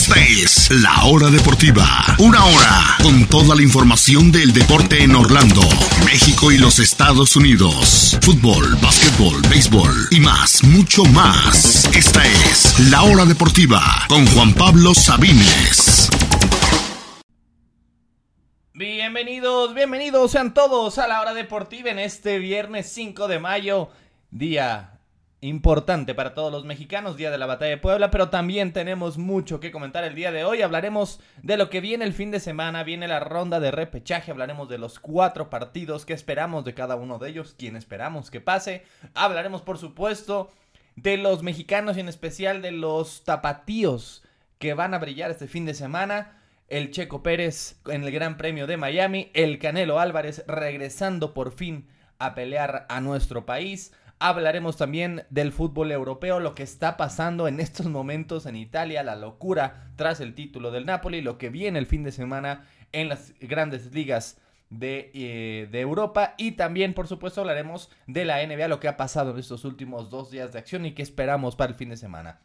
Esta es La Hora Deportiva. Una hora con toda la información del deporte en Orlando, México y los Estados Unidos. Fútbol, básquetbol, béisbol y más, mucho más. Esta es La Hora Deportiva con Juan Pablo Sabines. Bienvenidos, bienvenidos sean todos a la hora deportiva en este viernes 5 de mayo, día importante para todos los mexicanos, día de la batalla de Puebla, pero también tenemos mucho que comentar el día de hoy. Hablaremos de lo que viene el fin de semana, viene la ronda de repechaje, hablaremos de los cuatro partidos que esperamos de cada uno de ellos, quién esperamos que pase. Hablaremos, por supuesto, de los mexicanos y en especial de los tapatíos que van a brillar este fin de semana el Checo Pérez en el Gran Premio de Miami, el Canelo Álvarez regresando por fin a pelear a nuestro país. Hablaremos también del fútbol europeo, lo que está pasando en estos momentos en Italia, la locura tras el título del Napoli, lo que viene el fin de semana en las grandes ligas de, eh, Europa y también por supuesto hablaremos de la NBA, lo que ha pasado en estos últimos dos días de acción y qué esperamos para el fin de semana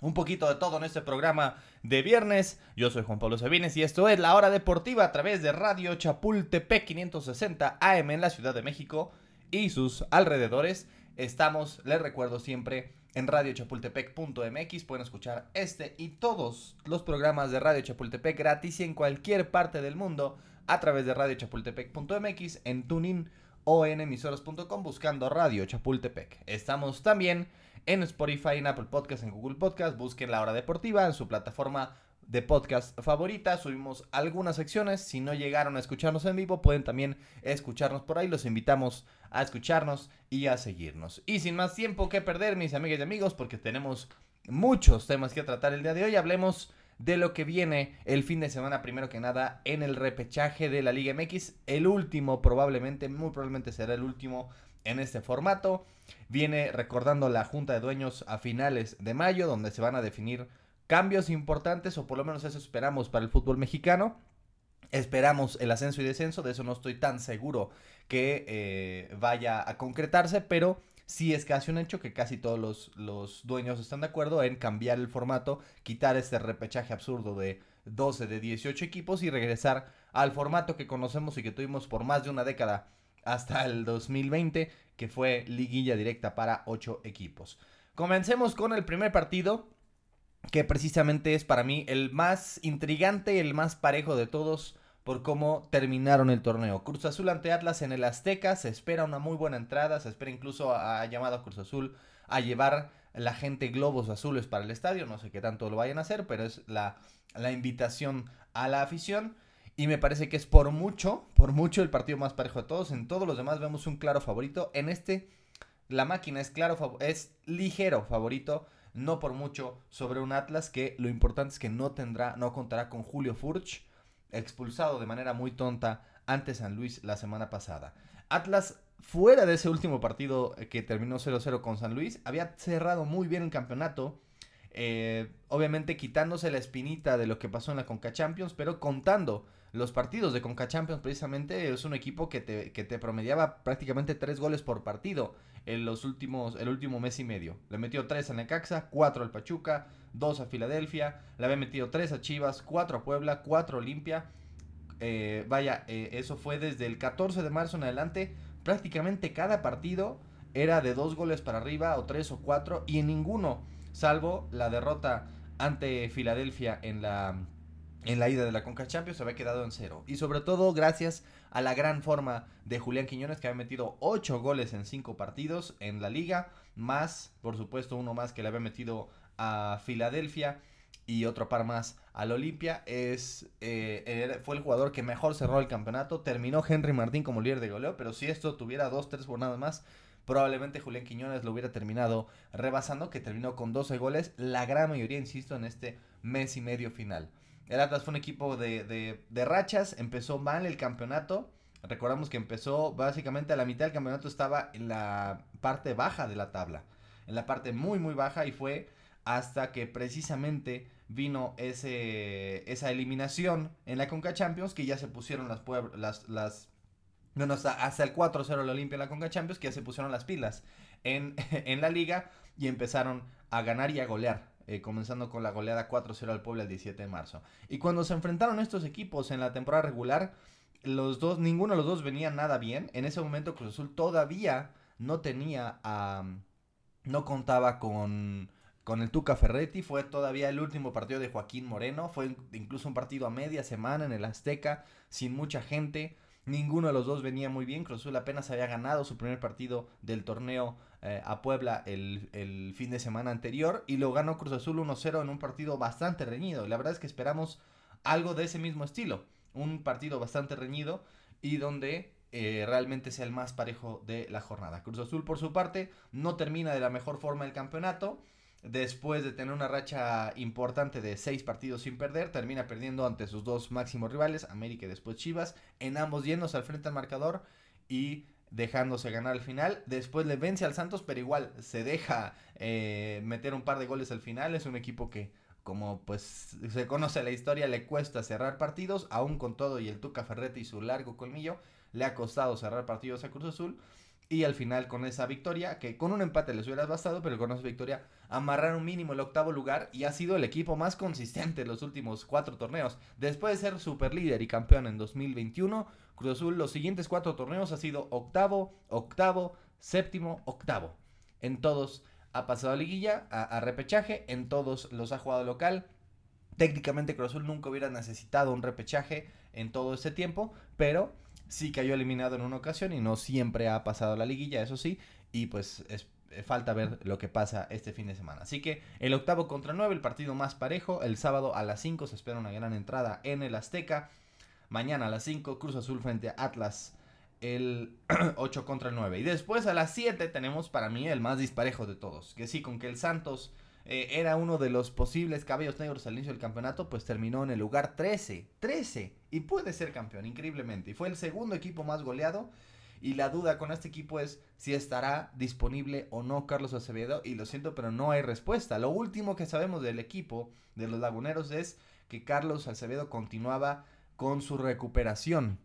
un poquito de todo en este programa de viernes. Yo soy Juan Pablo Sabines y esto es La Hora Deportiva a través de Radio Chapultepec 560 AM en la Ciudad de México y sus alrededores. Estamos, les recuerdo siempre, en radiochapultepec.mx. Pueden escuchar este y todos los programas de Radio Chapultepec gratis y en cualquier parte del mundo a través de radiochapultepec.mx, en tuning o en emisoras.com buscando Radio Chapultepec. Estamos también en Spotify, en Apple Podcast, en Google Podcast. Busquen La Hora Deportiva en su plataforma de podcast favorita. Subimos algunas secciones. Si no llegaron a escucharnos en vivo, pueden también escucharnos por ahí. Los invitamos escucharnos y a seguirnos. Y sin más tiempo que perder, mis amigas y amigos, porque tenemos muchos temas que tratar el día de hoy, hablemos de lo que viene el fin de semana, primero que nada, en el repechaje de la Liga MX. El último, probablemente, muy probablemente será el último en este formato. Viene recordando la Junta de Dueños a finales de mayo, donde se van a definir cambios importantes, o por lo menos eso esperamos para el fútbol mexicano. Esperamos el ascenso y descenso, de eso no estoy tan seguro que eh, vaya a concretarse, pero sí es casi un hecho que casi todos los, los, dueños están de acuerdo en cambiar el formato, quitar este repechaje absurdo de 12 de 18 equipos y regresar al formato que conocemos y que tuvimos por más de una década hasta el 2020, que fue liguilla directa para 8 equipos. Comencemos con el primer partido, que precisamente es para mí el más intrigante el más parejo de todos por cómo terminaron el torneo. Cruz Azul ante Atlas en el Azteca, se espera una muy buena entrada, se espera incluso a, llamado a Cruz Azul a llevar la gente globos azules para el estadio, no sé qué tanto lo vayan a hacer, pero es la, la invitación a la afición. Y me parece que es por mucho, por mucho el partido más parejo de todos. En todos los demás vemos un claro favorito. En este, la máquina es claro, es ligero favorito. No por mucho sobre un Atlas que lo importante es que no tendrá, no contará con Julio Furch, expulsado de manera muy tonta ante San Luis la semana pasada. Atlas fuera de ese último partido que terminó 0-0 con San Luis, había cerrado muy bien el campeonato eh, obviamente quitándose la espinita de lo que pasó en la Conca Champions, pero contando los partidos de Conca Champions, precisamente es un equipo que te, que te promediaba prácticamente tres goles por partido en los últimos, el último mes y medio. Le metió tres a Necaxa, cuatro al Pachuca, dos a Filadelfia, le había metido tres a Chivas, cuatro a Puebla, cuatro a Olimpia. Eh, vaya, eh, eso fue desde el 14 de marzo en adelante. Prácticamente cada partido era de dos goles para arriba, o tres o cuatro, y en ninguno salvo la derrota ante Filadelfia en la, en la ida de la Conca Champions, se había quedado en cero. Y sobre todo gracias a la gran forma de Julián Quiñones, que había metido 8 goles en 5 partidos en la liga, más, por supuesto, uno más que le había metido a Filadelfia y otro par más al Olimpia. Es, eh, fue el jugador que mejor cerró el campeonato. Terminó Henry Martín como líder de goleo, pero si esto tuviera 2-3 jornadas más, probablemente Julián Quiñones lo hubiera terminado rebasando, que terminó con 12 goles, la gran mayoría, insisto, en este mes y medio final. El Atlas fue un equipo de, de, rachas, empezó mal el campeonato, recordamos que empezó básicamente a la mitad del campeonato estaba en la parte baja de la tabla, en la parte muy muy baja y fue hasta que precisamente vino ese, esa eliminación en la Conca Champions que ya se pusieron las, las, las bueno, hasta, el 4-0 la Olimpia en la Conca Champions, que ya se pusieron las pilas en, en, la liga y empezaron a ganar y a golear eh, comenzando con la goleada 4-0 al Puebla el 17 de marzo. Y cuando se enfrentaron estos equipos en la temporada regular, los dos, ninguno de los dos venía nada bien. En ese momento Cruz Azul todavía no tenía a... no contaba con con el Tuca Ferretti. Fue todavía el último partido de Joaquín Moreno. Fue incluso un partido a media semana en el Azteca, sin mucha gente. Ninguno de los dos venía muy bien. Cruz Azul apenas había ganado su primer partido del torneo eh, a Puebla el, el, fin de semana anterior. Y lo ganó Cruz Azul 1-0 en un partido bastante reñido. La verdad es que esperamos algo de ese mismo estilo. Un partido bastante reñido y donde eh, realmente sea el más parejo de la jornada. Cruz Azul, por su parte, no termina de la mejor forma el campeonato después de tener una racha importante de seis partidos sin perder, termina perdiendo ante sus dos máximos rivales, América y después Chivas, en ambos yéndose al frente al marcador y dejándose ganar al final. Después le vence al Santos, pero igual se deja eh, meter un par de goles al final. Es un equipo que, como pues se conoce la historia, le cuesta cerrar partidos, aún con todo y el Tuca Ferretti y su largo colmillo, le ha costado cerrar partidos a Cruz Azul. Y al final con esa victoria, que con un empate les hubiera bastado, pero con esa victoria amarraron mínimo el octavo lugar y ha sido el equipo más consistente en los últimos cuatro torneos. Después de ser super líder y campeón en 2021, Cruz Azul los siguientes cuatro torneos ha sido octavo, octavo, séptimo, octavo. En todos ha pasado a liguilla, a, repechaje, en todos los ha jugado local. Técnicamente Cruz Azul nunca hubiera necesitado un repechaje en todo ese tiempo, pero sí cayó eliminado en una ocasión y no siempre ha pasado la liguilla, eso sí, y pues es, eh, falta ver lo que pasa este fin de semana. Así que el octavo contra nueve, el partido más parejo, el sábado a las 5 se espera una gran entrada en el Azteca, mañana a las 5 Cruz Azul frente a Atlas el 8 contra el 9. Y después a las 7 tenemos para mí el más disparejo de todos. Que sí, con que el Santos eh, era uno de los posibles cabellos negros al inicio del campeonato, pues terminó en el lugar 13. 13. Y puede ser campeón, increíblemente. Y fue el segundo equipo más goleado. Y la duda con este equipo es si estará disponible o no Carlos Acevedo. Y lo siento, pero no hay respuesta. Lo último que sabemos del equipo de los Laguneros es que Carlos Acevedo continuaba con su recuperación.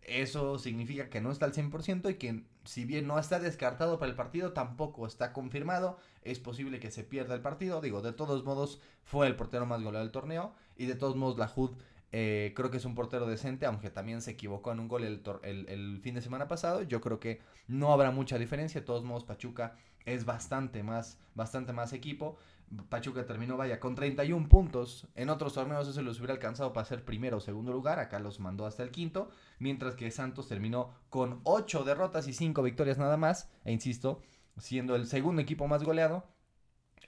Eso significa que no está al 100% y que si bien no está descartado para el partido, tampoco está confirmado. Es posible que se pierda el partido. Digo, de todos modos, fue el portero más goleado del torneo. Y de todos modos, la HUD eh, creo que es un portero decente, aunque también se equivocó en un gol el, fin de semana pasado. Yo creo que no habrá mucha diferencia. De todos modos, Pachuca es bastante más, bastante más equipo. Pachuca terminó, vaya, con 31 puntos. En otros torneos eso los hubiera alcanzado para ser primero o segundo lugar. Acá los mandó hasta el quinto. Mientras que Santos terminó con 8 derrotas y 5 victorias nada más. E insisto, siendo el segundo equipo más goleado.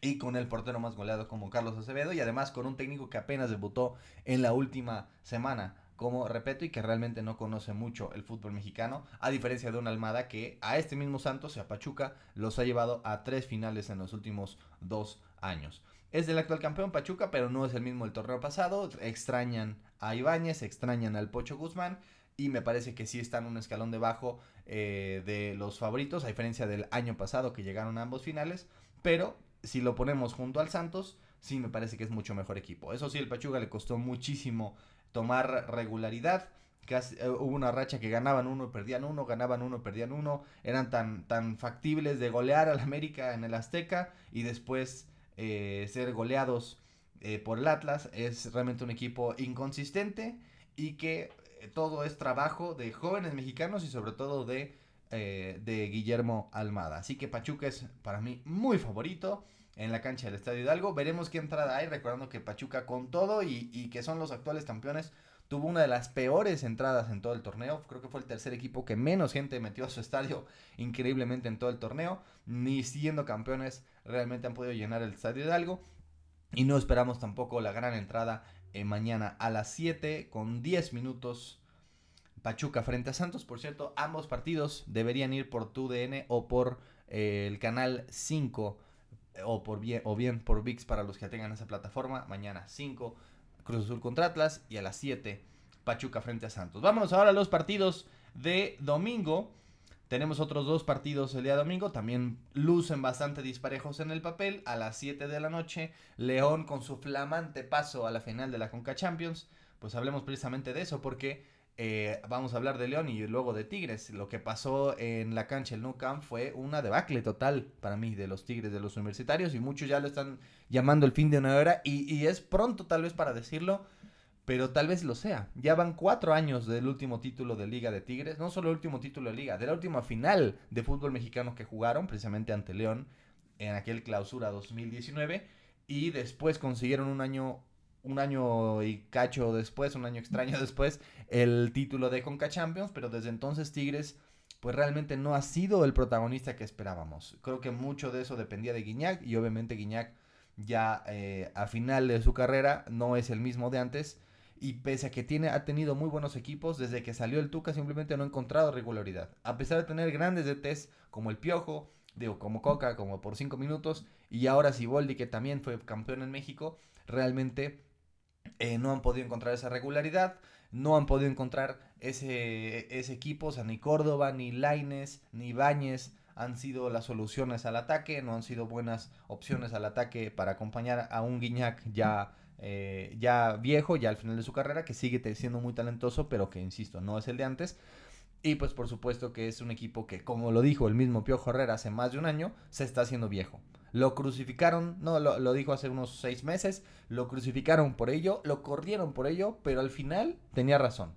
Y con el portero más goleado como Carlos Acevedo. Y además con un técnico que apenas debutó en la última semana como repito y que realmente no conoce mucho el fútbol mexicano, a diferencia de una Almada que a este mismo Santos y a Pachuca los ha llevado a tres finales en los últimos dos años. Es del actual campeón Pachuca, pero no es el mismo del torneo pasado. Extrañan a Ibáñez, extrañan al Pocho Guzmán y me parece que sí están un escalón debajo eh, de los favoritos, a diferencia del año pasado que llegaron a ambos finales. Pero si lo ponemos junto al Santos, sí me parece que es mucho mejor equipo. Eso sí, el Pachuca le costó muchísimo tomar regularidad. Eh, hubo una racha que ganaban uno, perdían uno, ganaban uno, perdían uno. Eran tan, tan factibles de golear al América en el Azteca y después eh, ser goleados eh, por el Atlas. Es realmente un equipo inconsistente y que todo es trabajo de jóvenes mexicanos y sobre todo de, de Guillermo Almada. Así que Pachuca es para mí muy favorito en la cancha del Estadio Hidalgo. Veremos qué entrada hay, recordando que Pachuca con todo y, que son los actuales campeones, tuvo una de las peores entradas en todo el torneo. Creo que fue el tercer equipo que menos gente metió a su estadio increíblemente en todo el torneo. Ni siendo campeones realmente han podido llenar el Estadio Hidalgo. Y no esperamos tampoco la gran entrada eh, mañana a las 7 con 10 minutos. Pachuca frente a Santos. Por cierto, ambos partidos deberían ir por TUDN o por eh, el canal 5 o, por bien, o bien por VIX para los que tengan esa plataforma. Mañana 5, Cruz Azul contra Atlas y a las 7, Pachuca frente a Santos. Vámonos ahora a los partidos de domingo. Tenemos otros dos partidos el día domingo, también lucen bastante disparejos en el papel. A las 7 de la noche, León con su flamante paso a la final de la Conca Champions. Pues hablemos precisamente de eso, porque eh, vamos a hablar de León y luego de Tigres. Lo que pasó en la cancha el Nou Camp fue una debacle total para mí de los Tigres, de los universitarios, y muchos ya lo están llamando el fin de una era, y, y es pronto tal vez para decirlo, pero tal vez lo sea. Ya van cuatro años del último título de Liga de Tigres, no solo el último título de Liga, de la última final de fútbol mexicano que jugaron, precisamente ante León, en aquel clausura 2019, y después consiguieron un año un año y cacho después, un año extraño después, el título de Conca Champions, pero desde entonces Tigres pues realmente no ha sido el protagonista que esperábamos. Creo que mucho de eso dependía de Guiñac y obviamente Guiñac ya eh, a final de su carrera no es el mismo de antes y pese a que tiene, ha tenido muy buenos equipos, desde que salió el Tuca simplemente no ha encontrado regularidad. A pesar de tener grandes DTs como el Piojo, digo, como Coca, como por 5 minutos, y ahora Siboldi, que también fue campeón en México, realmente eh, no han podido encontrar esa regularidad, no han podido encontrar ese, ese equipo, o sea, ni Córdoba, ni Laines, ni Bañez han sido las soluciones al ataque, no han sido buenas opciones al ataque para acompañar a un Guiñac ya, eh, ya viejo, ya al final de su carrera, que sigue siendo muy talentoso, pero que, insisto, no es el de antes. Y pues por supuesto que es un equipo que, como lo dijo el mismo Piojo Herrera hace más de un año, se está haciendo viejo. Lo crucificaron, no, lo, dijo hace unos seis meses, lo crucificaron por ello, lo corrieron por ello, pero al final tenía razón.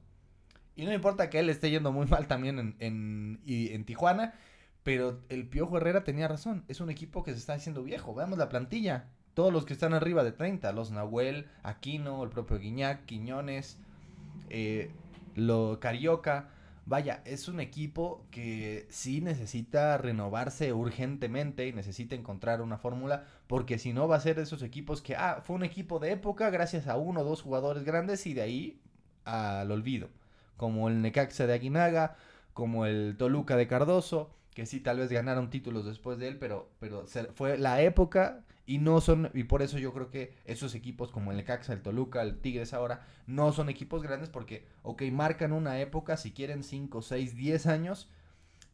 Y no importa que él esté yendo muy mal también en, en, en Tijuana, pero el Piojo Herrera tenía razón. Es un equipo que se está haciendo viejo. Veamos la plantilla. Todos los que están arriba de 30, los Nahuel, Aquino, el propio Guiñac, Quiñones, eh, lo Carioca vaya, es un equipo que sí necesita renovarse urgentemente y necesita encontrar una fórmula, porque si no va a ser de esos equipos que, ah, fue un equipo de época gracias a uno o dos jugadores grandes y de ahí al olvido, como el Necaxa de Aguinaga, como el Toluca de Cardoso, que sí tal vez ganaron títulos después de él, pero, pero fue la época y no son, y por eso yo creo que esos equipos como el Caxa, el Toluca, el Tigres ahora, no son equipos grandes porque, ok, marcan una época, si quieren 5, 6, 10 años,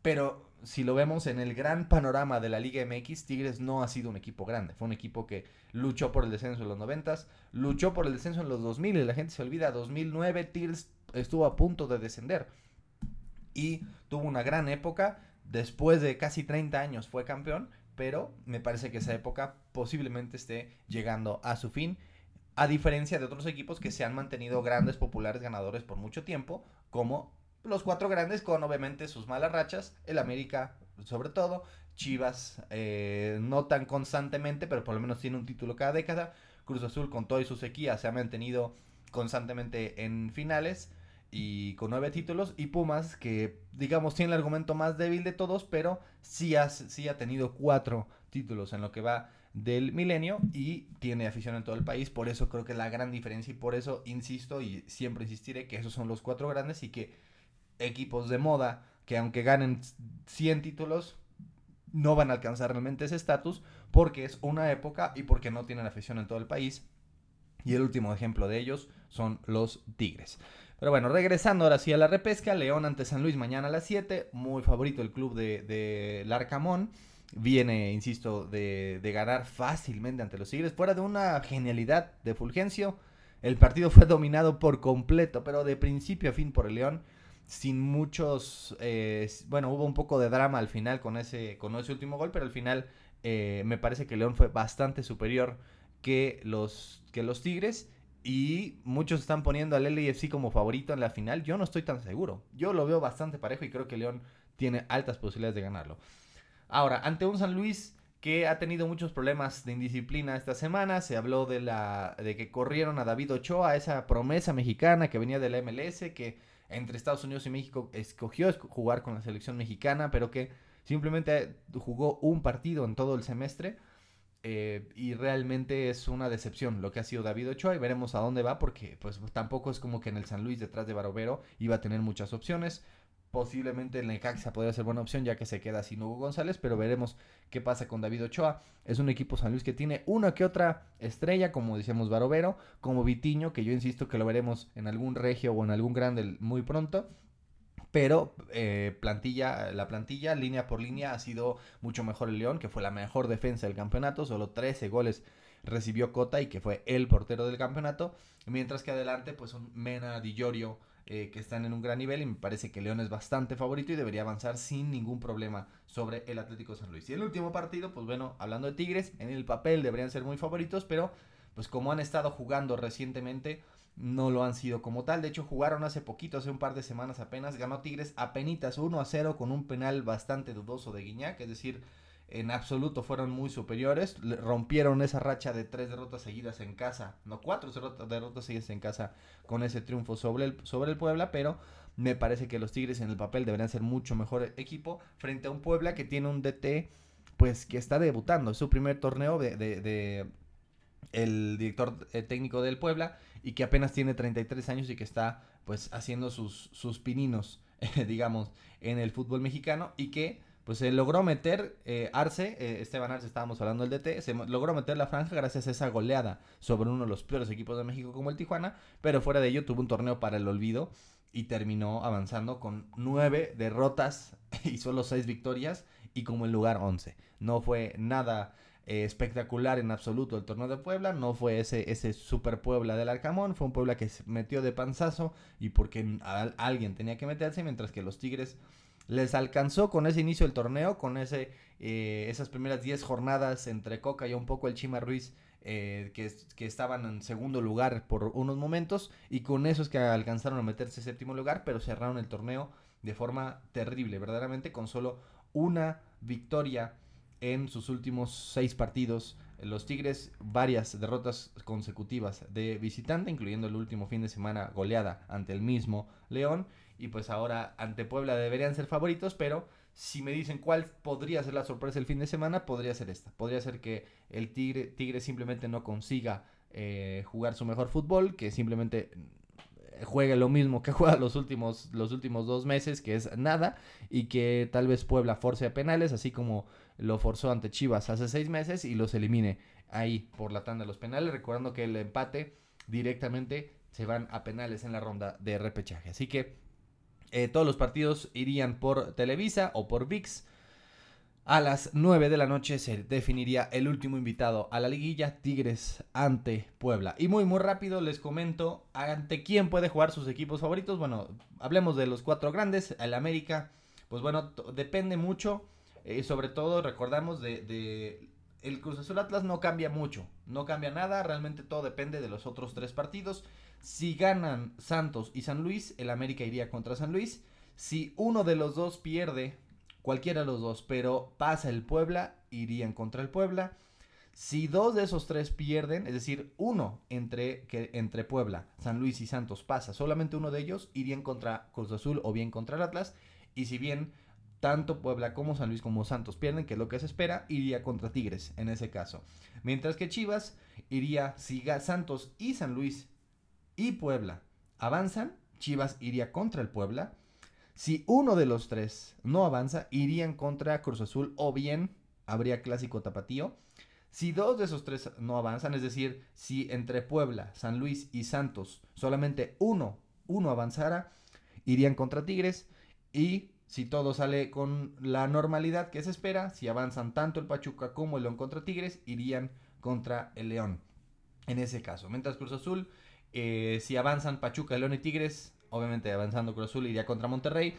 pero si lo vemos en el gran panorama de la Liga MX, Tigres no ha sido un equipo grande. Fue un equipo que luchó por el descenso en los 90, luchó por el descenso en los 2000 y la gente se olvida, 2009 Tigres estuvo a punto de descender y tuvo una gran época después de casi 30 años fue campeón, pero me parece que esa época posiblemente esté llegando a su fin, a diferencia de otros equipos que se han mantenido grandes, populares, ganadores por mucho tiempo, como los cuatro grandes con obviamente sus malas rachas, el América sobre todo, Chivas eh, no tan constantemente, pero por lo menos tiene un título cada década, Cruz Azul con todo y su sequía se ha mantenido constantemente en finales, y con nueve títulos. Y Pumas, que digamos tiene el argumento más débil de todos, pero sí sí ha tenido cuatro títulos en lo que va del milenio y tiene afición en todo el país. Por eso creo que la gran diferencia y por eso insisto y siempre insistiré que esos son los cuatro grandes y que equipos de moda que aunque ganen 100 títulos no van a alcanzar realmente ese estatus porque es una época y porque no tienen afición en todo el país. Y el último ejemplo de ellos son los Tigres. Pero bueno, regresando ahora sí a la repesca, León ante San Luis mañana a las 7, muy favorito el club de, de Larcamón. Viene, insisto, de, de, ganar fácilmente ante los Tigres, fuera de una genialidad de Fulgencio. El partido fue dominado por completo, pero de principio a fin por el León, sin muchos, eh, bueno, hubo un poco de drama al final con ese, con ese último gol, pero al final eh, me parece que León fue bastante superior que los, que los Tigres y muchos están poniendo al LAFC como favorito en la final. Yo no estoy tan seguro. Yo lo veo bastante parejo y creo que León tiene altas posibilidades de ganarlo. Ahora, ante un San Luis que ha tenido muchos problemas de indisciplina esta semana, se habló de la de que corrieron a David Ochoa, esa promesa mexicana que venía de la MLS, que entre Estados Unidos y México escogió jugar con la selección mexicana, pero que simplemente jugó un partido en todo el semestre eh, y realmente es una decepción lo que ha sido David Ochoa y veremos a dónde va porque pues tampoco es como que en el San Luis detrás de Barovero iba a tener muchas opciones. Posiblemente el Necaxa podría ser buena opción ya que se queda sin Hugo González, pero veremos qué pasa con David Ochoa. Es un equipo San Luis que tiene una que otra estrella, como decíamos Barovero, como Vitiño, que yo insisto que lo veremos en algún regio o en algún grande muy pronto. Pero eh, plantilla, la plantilla línea por línea ha sido mucho mejor el León, que fue la mejor defensa del campeonato, solo 13 goles recibió Cota y que fue el portero del campeonato, mientras que adelante pues son Mena, Di Giorgio, eh, que están en un gran nivel y me parece que León es bastante favorito y debería avanzar sin ningún problema sobre el Atlético San Luis. Y el último partido, pues bueno, hablando de Tigres, en el papel deberían ser muy favoritos, pero pues como han estado jugando recientemente, no lo han sido como tal. De hecho, jugaron hace poquito, hace un par de semanas apenas, ganó Tigres a penitas 1 a 0 con un penal bastante dudoso de Guiñac, es decir, en absoluto fueron muy superiores. Rompieron esa racha de tres derrotas seguidas en casa, no cuatro derrotas seguidas en casa con ese triunfo sobre el, sobre el Puebla, pero me parece que los Tigres en el papel deberían ser mucho mejor equipo frente a un Puebla que tiene un DT pues que está debutando, es su primer torneo de, de, el director eh, técnico del Puebla y que apenas tiene 33 años y que está pues haciendo sus, sus pininos, digamos, en el fútbol mexicano y que pues se logró meter eh, Arce, eh, Esteban Arce, estábamos hablando del DT, se logró meter la franja gracias a esa goleada sobre uno de los peores equipos de México como el Tijuana, pero fuera de ello tuvo un torneo para el olvido y terminó avanzando con nueve derrotas y solo seis victorias y como el lugar once. No fue nada eh, espectacular en absoluto el torneo de Puebla, no fue ese, ese super Puebla del Arcamón, fue un Puebla que se metió de panzazo y porque alguien tenía que meterse, mientras que los Tigres les alcanzó con ese inicio del torneo, con ese, eh, esas primeras 10 jornadas entre Coca y un poco el Chima Ruiz, eh, que, estaban en segundo lugar por unos momentos, y con esos que alcanzaron a meterse en séptimo lugar, pero cerraron el torneo de forma terrible, verdaderamente con solo una victoria en sus últimos seis partidos. Los Tigres, varias derrotas consecutivas de visitante, incluyendo el último fin de semana goleada ante el mismo León y pues ahora ante Puebla deberían ser favoritos, pero si me dicen cuál podría ser la sorpresa el fin de semana, podría ser esta. Podría ser que el Tigre, tigre simplemente no consiga eh, jugar su mejor fútbol, que simplemente eh, juegue lo mismo que juega los últimos, los últimos dos meses, que es nada, y que tal vez Puebla force a penales, así como lo forzó ante Chivas hace seis meses, y los elimine ahí por la tanda de los penales, recordando que el empate directamente se van a penales en la ronda de repechaje. Así que eh, todos los partidos irían por Televisa o por VIX. A las 9 de la noche se definiría el último invitado a la liguilla, Tigres ante Puebla. Y muy muy rápido les comento ante quién puede jugar sus equipos favoritos. Bueno, hablemos de los cuatro grandes, el América, pues bueno, depende mucho, eh, sobre todo recordamos de, de, el Cruz Azul Atlas no cambia mucho, no cambia nada, realmente todo depende de los otros tres partidos. Si ganan Santos y San Luis, el América iría contra San Luis. Si uno de los dos pierde, cualquiera de los dos, pero pasa el Puebla, irían contra el Puebla. Si dos de esos tres pierden, es decir, uno entre, que, entre Puebla, San Luis y Santos pasa, solamente uno de ellos irían contra Cruz Azul o bien contra el Atlas. Y si bien tanto Puebla como San Luis como Santos pierden, que es lo que se espera, iría contra Tigres en ese caso. Mientras que Chivas iría, si Santos y San Luis y Puebla avanzan, Chivas iría contra el Puebla. Si uno de los tres no avanza, irían contra Cruz Azul o bien habría clásico tapatío. Si dos de esos tres no avanzan, es decir, si entre Puebla, San Luis y Santos solamente uno, uno avanzara, irían contra Tigres. Y si todo sale con la normalidad que se espera, si avanzan tanto el Pachuca como el León contra Tigres, irían contra el León. En ese caso, mientras Cruz Azul eh, si avanzan Pachuca, León y Tigres, obviamente avanzando Cruz Azul iría contra Monterrey.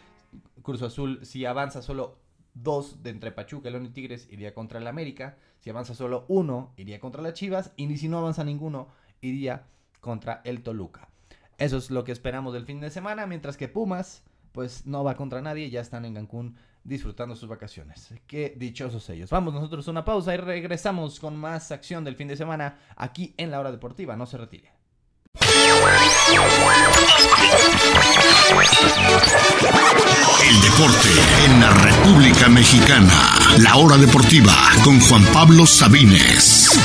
Cruz Azul, si avanza solo dos de entre Pachuca, León y Tigres, iría contra el América. Si avanza solo uno, iría contra las Chivas. Y ni si no avanza ninguno, iría contra el Toluca. Eso es lo que esperamos del fin de semana. Mientras que Pumas, pues no va contra nadie. Ya están en Cancún disfrutando sus vacaciones. Qué dichosos ellos. Vamos nosotros a una pausa y regresamos con más acción del fin de semana aquí en la hora deportiva. No se retire. El deporte en la República Mexicana. La hora deportiva con Juan Pablo Sabines.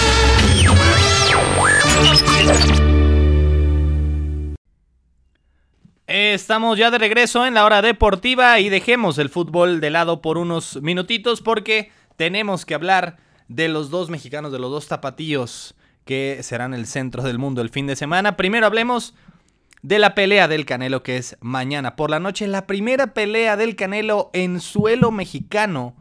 Estamos ya de regreso en la hora deportiva y dejemos el fútbol de lado por unos minutitos porque tenemos que hablar de los dos mexicanos, de los dos tapatíos que serán el centro del mundo el fin de semana. Primero hablemos de la pelea del Canelo que es mañana por la noche. La primera pelea del Canelo en suelo mexicano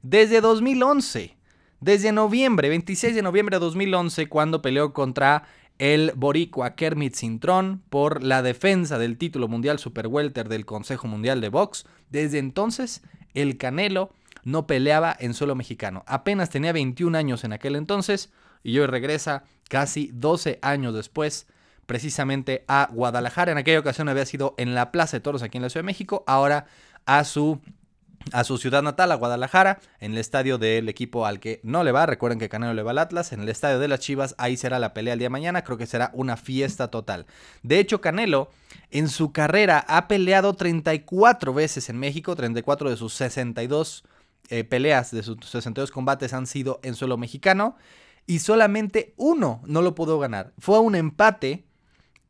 desde 2011. Desde noviembre, 26 de noviembre de 2011, cuando peleó contra el boricua Kermit Cintrón por la defensa del título mundial Super Welter del Consejo Mundial de Box. Desde entonces, el Canelo no peleaba en suelo mexicano. Apenas tenía 21 años en aquel entonces y hoy regresa casi 12 años después precisamente a Guadalajara. En aquella ocasión había sido en la Plaza de Toros aquí en la Ciudad de México, ahora a su a su ciudad natal, a Guadalajara, en el estadio del equipo al que no le va. Recuerden que Canelo le va al Atlas, en el estadio de las Chivas, ahí será la pelea el día de mañana. Creo que será una fiesta total. De hecho, Canelo en su carrera ha peleado 34 veces en México, 34 de sus 62 eh, peleas, de sus 62 combates han sido en suelo mexicano y solamente uno no lo pudo ganar. Fue un empate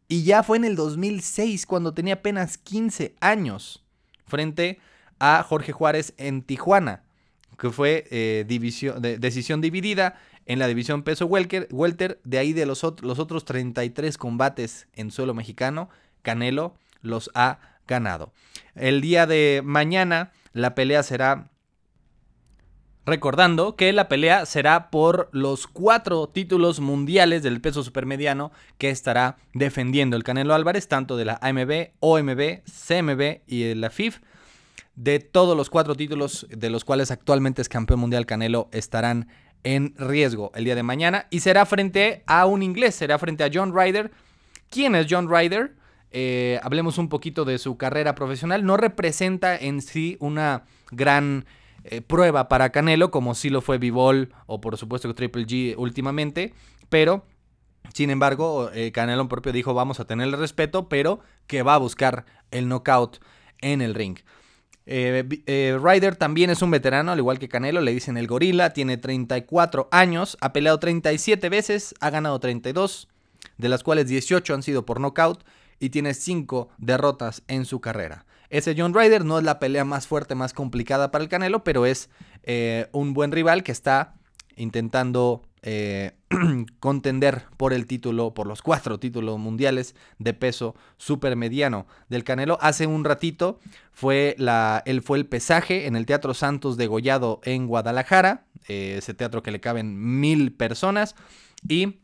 y ya fue en el 2006 cuando tenía apenas 15 años frente a Jorge Juárez en Tijuana, que fue eh, decisión dividida en la división peso welter, de ahí de los, los otros 33 combates en suelo mexicano, Canelo los ha ganado. El día de mañana la pelea será Recordando que la pelea será por los cuatro títulos mundiales del peso supermediano que estará defendiendo el Canelo Álvarez, tanto de la AMB, OMB, CMB y la FIF. De todos los cuatro títulos de los cuales actualmente es campeón mundial Canelo estarán en riesgo el día de mañana y será frente a un inglés, será frente a John Ryder. ¿Quién es John Ryder? Eh, hablemos un poquito de su carrera profesional. No representa en sí una gran eh, prueba para Canelo, como sí lo fue Bivol o por supuesto Triple G últimamente, pero sin embargo, eh, Canelo propio dijo vamos a tenerle respeto, pero que va a buscar el knockout en el ring. Eh, Ryder también es un veterano, al igual que Canelo, le dicen el gorila, tiene 34 años, ha peleado 37 veces, ha ganado 32, de las cuales 18 han sido por knockout y tiene 5 derrotas en su carrera. Ese John Ryder no es la pelea más fuerte, más complicada para el Canelo, pero es eh, un buen rival que está intentando eh, contender por el título, por los cuatro títulos mundiales de peso supermediano del Canelo. Hace un ratito fue la, él fue el pesaje en el Teatro Santos de Gollado en Guadalajara, eh, ese teatro que le caben mil personas y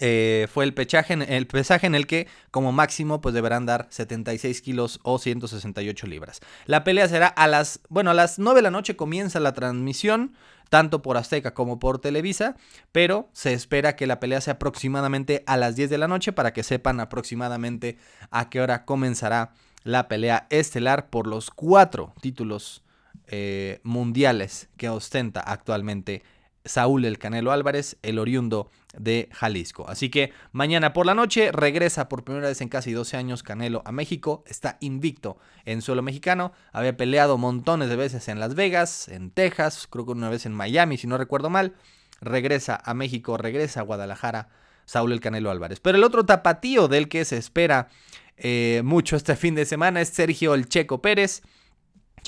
eh, fue el, pesaje en el que como máximo pues deberán dar 76 kilos o 168 libras. La pelea será a las, bueno, a las 9 de la noche comienza la transmisión, tanto por Azteca como por Televisa, pero se espera que la pelea sea aproximadamente a las 10 de la noche para que sepan aproximadamente a qué hora comenzará la pelea estelar por los cuatro títulos eh, mundiales que ostenta actualmente Saúl El Canelo Álvarez, el oriundo de Jalisco. Así que mañana por la noche regresa por primera vez en casi 12 años Canelo a México. Está invicto en suelo mexicano. Había peleado montones de veces en Las Vegas, en Texas, creo que una vez en Miami, si no recuerdo mal. Regresa a México, regresa a Guadalajara Saúl El Canelo Álvarez. Pero el otro tapatío del que se espera eh, mucho este fin de semana es Sergio El Checo Pérez.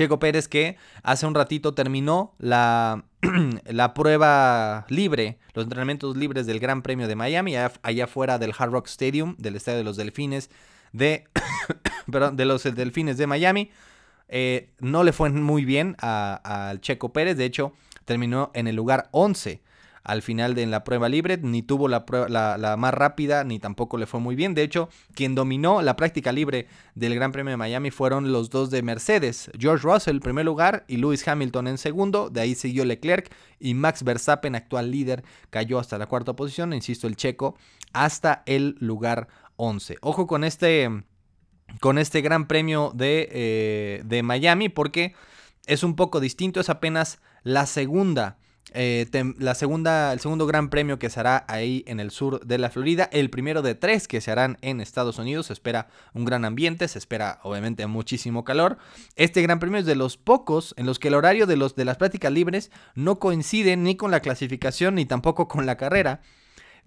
Checo Pérez que hace un ratito terminó la, la prueba libre, los entrenamientos libres del Gran Premio de Miami, allá, fuera del Hard Rock Stadium, del Estadio de los Delfines de, de los Delfines de Miami. Eh, no le fue muy bien al Checo Pérez, de hecho terminó en el lugar 11 al final de la prueba libre, ni tuvo la, la, más rápida, ni tampoco le fue muy bien. De hecho, quien dominó la práctica libre del Gran Premio de Miami fueron los dos de Mercedes, George Russell en primer lugar y Lewis Hamilton en segundo, de ahí siguió Leclerc y Max Verstappen, actual líder, cayó hasta la cuarta posición, insisto, el checo, hasta el lugar 11. Ojo con este, con este Gran Premio de, eh, de Miami porque es un poco distinto, es apenas la segunda eh, la segunda, el segundo gran premio que se hará ahí en el sur de la Florida, el primero de tres que se harán en Estados Unidos, se espera un gran ambiente, se espera obviamente muchísimo calor. Este gran premio es de los pocos en los que el horario de, los, de las prácticas libres no coincide ni con la clasificación ni tampoco con la carrera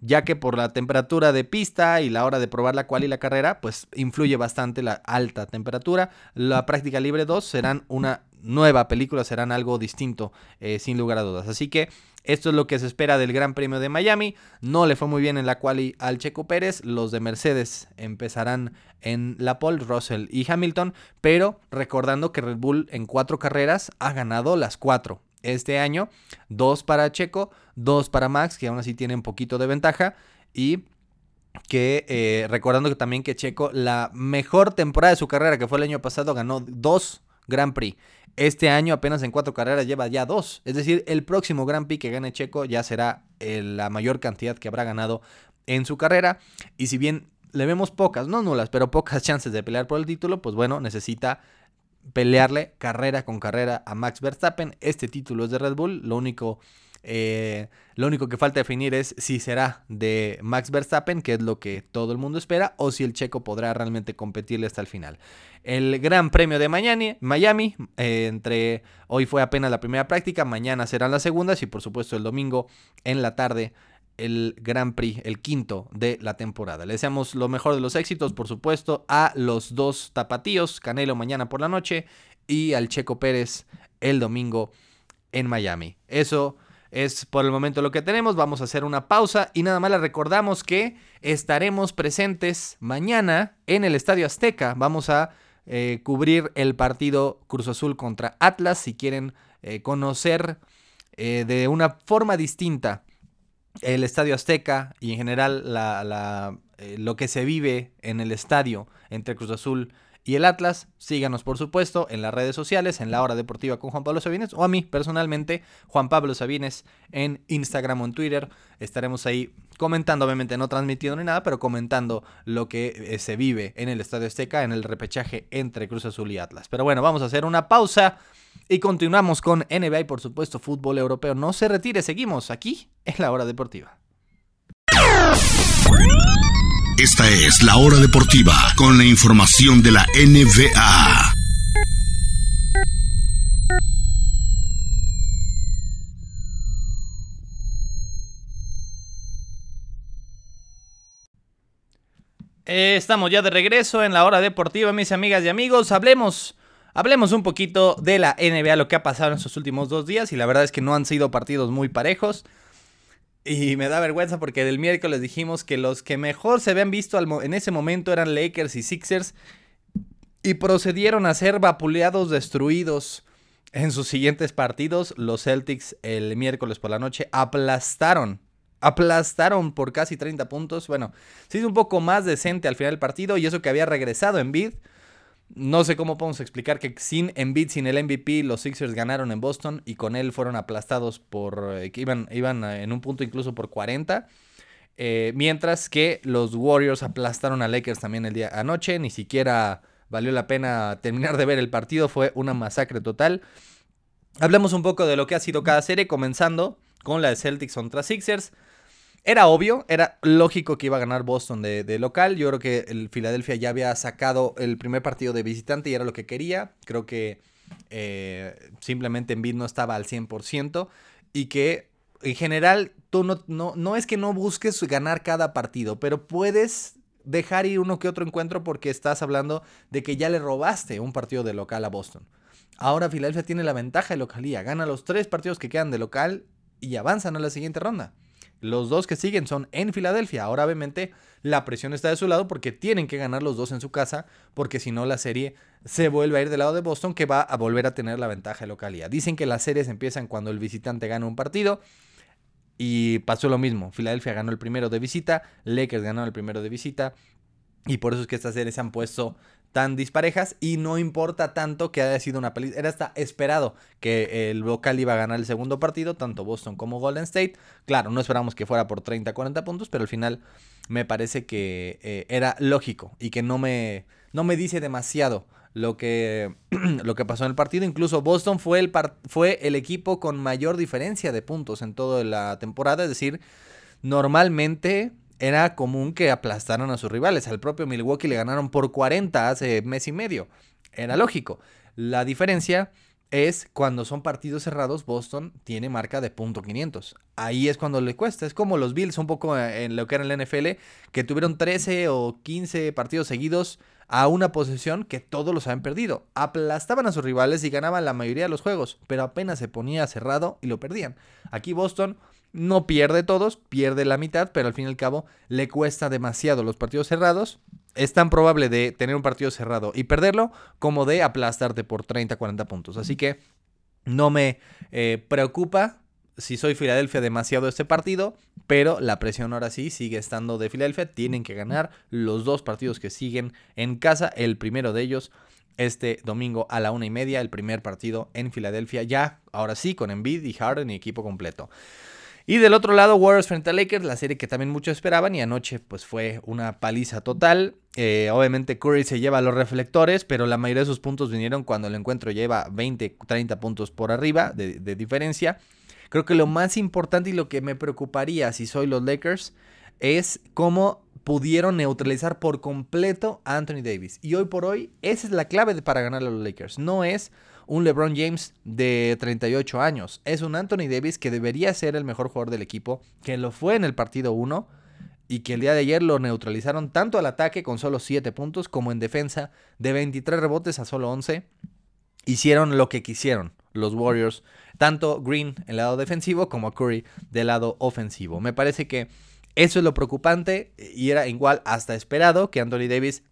ya que por la temperatura de pista y la hora de probar la cual y la carrera, pues influye bastante la alta temperatura. La práctica libre 2 serán una nueva película, serán algo distinto, eh, sin lugar a dudas. Así que esto es lo que se espera del Gran Premio de Miami. No le fue muy bien en la quali al Checo Pérez. Los de Mercedes empezarán en la pole, Russell y Hamilton. Pero recordando que Red Bull en cuatro carreras ha ganado las cuatro este año. Dos para Checo, dos para Max, que aún así tiene un poquito de ventaja. Y que eh, recordando que también que Checo, la mejor temporada de su carrera, que fue el año pasado, ganó dos Grand Prix. Este año apenas en cuatro carreras lleva ya dos. Es decir, el próximo Grand Prix que gane Checo ya será eh, la mayor cantidad que habrá ganado en su carrera. Y si bien le vemos pocas, no nulas, pero pocas chances de pelear por el título, pues bueno, necesita pelearle carrera con carrera a Max Verstappen. Este título es de Red Bull. Lo único eh, lo único que falta definir es si será de Max Verstappen, que es lo que todo el mundo espera, o si el checo podrá realmente competirle hasta el final. El Gran Premio de Miami, Miami eh, entre hoy fue apenas la primera práctica, mañana serán las segundas y por supuesto el domingo en la tarde el Gran Prix, el quinto de la temporada. Le deseamos lo mejor de los éxitos, por supuesto, a los dos tapatíos, Canelo mañana por la noche y al Checo Pérez el domingo en Miami. Eso es por el momento lo que tenemos. Vamos a hacer una pausa y nada más les recordamos que estaremos presentes mañana en el Estadio Azteca. Vamos a eh, cubrir el partido Cruz Azul contra Atlas. Si quieren eh, conocer eh, de una forma distinta el Estadio Azteca y en general lo que se vive en el estadio entre Cruz Azul y el Atlas. Síganos, por supuesto, en las redes sociales, en la hora deportiva con Juan Pablo Sabines, o a mí personalmente, Juan Pablo Sabines, en Instagram o en Twitter. Estaremos ahí comentando, obviamente no transmitiendo ni nada, pero comentando lo que eh, se vive en el Estadio Azteca, en el repechaje entre Cruz Azul y Atlas. Pero bueno, vamos a hacer una pausa. Y continuamos con NBA y por supuesto fútbol europeo. No se retire, seguimos aquí en la hora deportiva. Esta es la hora deportiva con la información de la NBA. Eh, estamos ya de regreso en la hora deportiva, mis amigas y amigos. Hablemos, hablemos un poquito de la NBA, lo que ha pasado en estos últimos dos días. Y la verdad es que no han sido partidos muy parejos. Y me da vergüenza porque del miércoles dijimos que los que mejor se habían visto en ese momento eran Lakers y Sixers. Y procedieron a ser vapuleados, destruidos en sus siguientes partidos. Los Celtics el miércoles por la noche aplastaron. Aplastaron por casi 30 puntos. Bueno, se hizo un poco más decente al final del partido. Y eso que había regresado en bid. No sé cómo podemos explicar que sin Embiid, sin el MVP, los Sixers ganaron en Boston y con él fueron aplastados por. Eh, que iban, iban en un punto incluso por 40. Eh, mientras que los Warriors aplastaron a Lakers también el día anoche. Ni siquiera valió la pena terminar de ver el partido. Fue una masacre total. Hablemos un poco de lo que ha sido cada serie, comenzando con la de Celtics contra Sixers. Era obvio, era lógico que iba a ganar Boston de, local. Yo creo que el Philadelphia ya había sacado el primer partido de visitante y era lo que quería. Creo que eh, simplemente Embiid no estaba al 100% y que en general tú no, no, no es que no busques ganar cada partido, pero puedes dejar ir uno que otro encuentro porque estás hablando de que ya le robaste un partido de local a Boston. Ahora Philadelphia tiene la ventaja de localía, gana los tres partidos que quedan de local y avanzan a la siguiente ronda. Los dos que siguen son en Filadelfia. Ahora obviamente la presión está de su lado porque tienen que ganar los dos en su casa, porque si no la serie se vuelve a ir del lado de Boston que va a volver a tener la ventaja de localidad. Dicen que las series empiezan cuando el visitante gana un partido y pasó lo mismo. Filadelfia ganó el primero de visita, Lakers ganó el primero de visita y por eso es que estas series se han puesto tan disparejas y no importa tanto que haya sido una película. Era hasta esperado que el local iba a ganar el segundo partido, tanto Boston como Golden State. Claro, no esperamos que fuera por 30, 40 puntos, pero al final me parece que eh, era lógico y que no me, no me dice demasiado lo que, lo que pasó en el partido. Incluso Boston fue el, fue el equipo con mayor diferencia de puntos en toda la temporada, es decir, normalmente era común que aplastaran a sus rivales. Al propio Milwaukee le ganaron por 40 hace mes y medio. Era lógico. La diferencia es cuando son partidos cerrados, Boston tiene marca de punto .500. Ahí es cuando le cuesta. Es como los Bills un poco en lo que era el NFL, que tuvieron 13 o 15 partidos seguidos a una posesión que todos los habían perdido. Aplastaban a sus rivales y ganaban la mayoría de los juegos, pero apenas se ponía cerrado y lo perdían. Aquí Boston no pierde todos, pierde la mitad, pero al fin y al cabo le cuesta demasiado los partidos cerrados. Es tan probable de tener un partido cerrado y perderlo como de aplastarte por 30, 40 puntos. Así que no me eh, preocupa si soy Filadelfia demasiado este partido, pero la presión ahora sí sigue estando de Filadelfia. Tienen que ganar los dos partidos que siguen en casa. El primero de ellos este domingo a la una y media, el primer partido en Filadelfia, ya ahora sí con Embiid y Harden y equipo completo. Y del otro lado, Warriors frente a Lakers, la serie que también muchos esperaban y anoche pues fue una paliza total. Eh, obviamente Curry se lleva los reflectores, pero la mayoría de sus puntos vinieron cuando el encuentro lleva 20, 30 puntos por arriba de, de diferencia. Creo que lo más importante y lo que me preocuparía si soy los Lakers es cómo pudieron neutralizar por completo a Anthony Davis. Y hoy por hoy, esa es la clave para ganar a los Lakers. No es un LeBron James de 38 años. Es un Anthony Davis que debería ser el mejor jugador del equipo, que lo fue en el partido 1 y que el día de ayer lo neutralizaron tanto al ataque con solo 7 puntos como en defensa de 23 rebotes a solo 11. Hicieron lo que quisieron los Warriors, tanto Green en el lado defensivo como Curry del lado ofensivo. Me parece que eso es lo preocupante y era igual hasta esperado que Anthony Davis